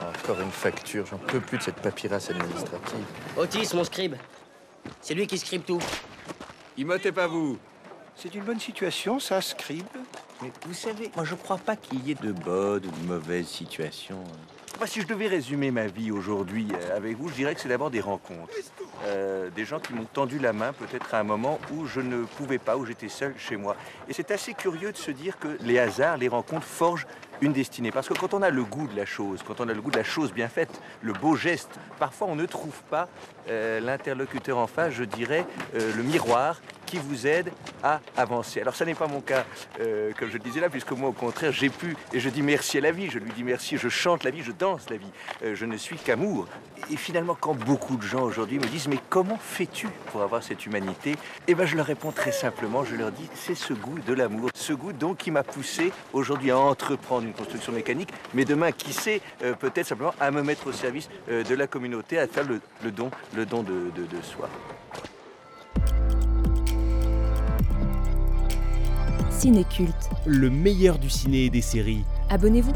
Encore une facture, j'en peux plus de cette paperasse administrative. Otis, mon scribe. C'est lui qui scribe tout. Immotez pas vous. C'est une bonne situation, ça, scribe. Mais vous savez, moi je crois pas qu'il y ait de bonnes ou de mauvaises situations. Moi, si je devais résumer ma vie aujourd'hui euh, avec vous, je dirais que c'est d'abord des rencontres. Euh, des gens qui m'ont tendu la main peut-être à un moment où je ne pouvais pas, où j'étais seul chez moi. Et c'est assez curieux de se dire que les hasards, les rencontres forgent une destinée. Parce que quand on a le goût de la chose, quand on a le goût de la chose bien faite, le beau geste, parfois on ne trouve pas euh, l'interlocuteur en face, je dirais, euh, le miroir qui vous aide à avancer. Alors ça n'est pas mon cas, euh, comme je le disais là, puisque moi au contraire j'ai pu, et je dis merci à la vie, je lui dis merci, je chante la vie, je danse la vie, Euh, je ne suis qu'amour. Et finalement quand beaucoup de gens aujourd'hui me disent mais comment fais-tu pour avoir cette humanité? Eh bien je leur réponds très simplement, je leur dis c'est ce goût de l'amour, ce goût donc qui m'a poussé aujourd'hui à entreprendre une construction mécanique, mais demain qui sait euh, peut-être simplement à me mettre au service de la communauté, à faire le, don, le don de soi. Cinéculte. Le meilleur du ciné et des séries. Abonnez-vous.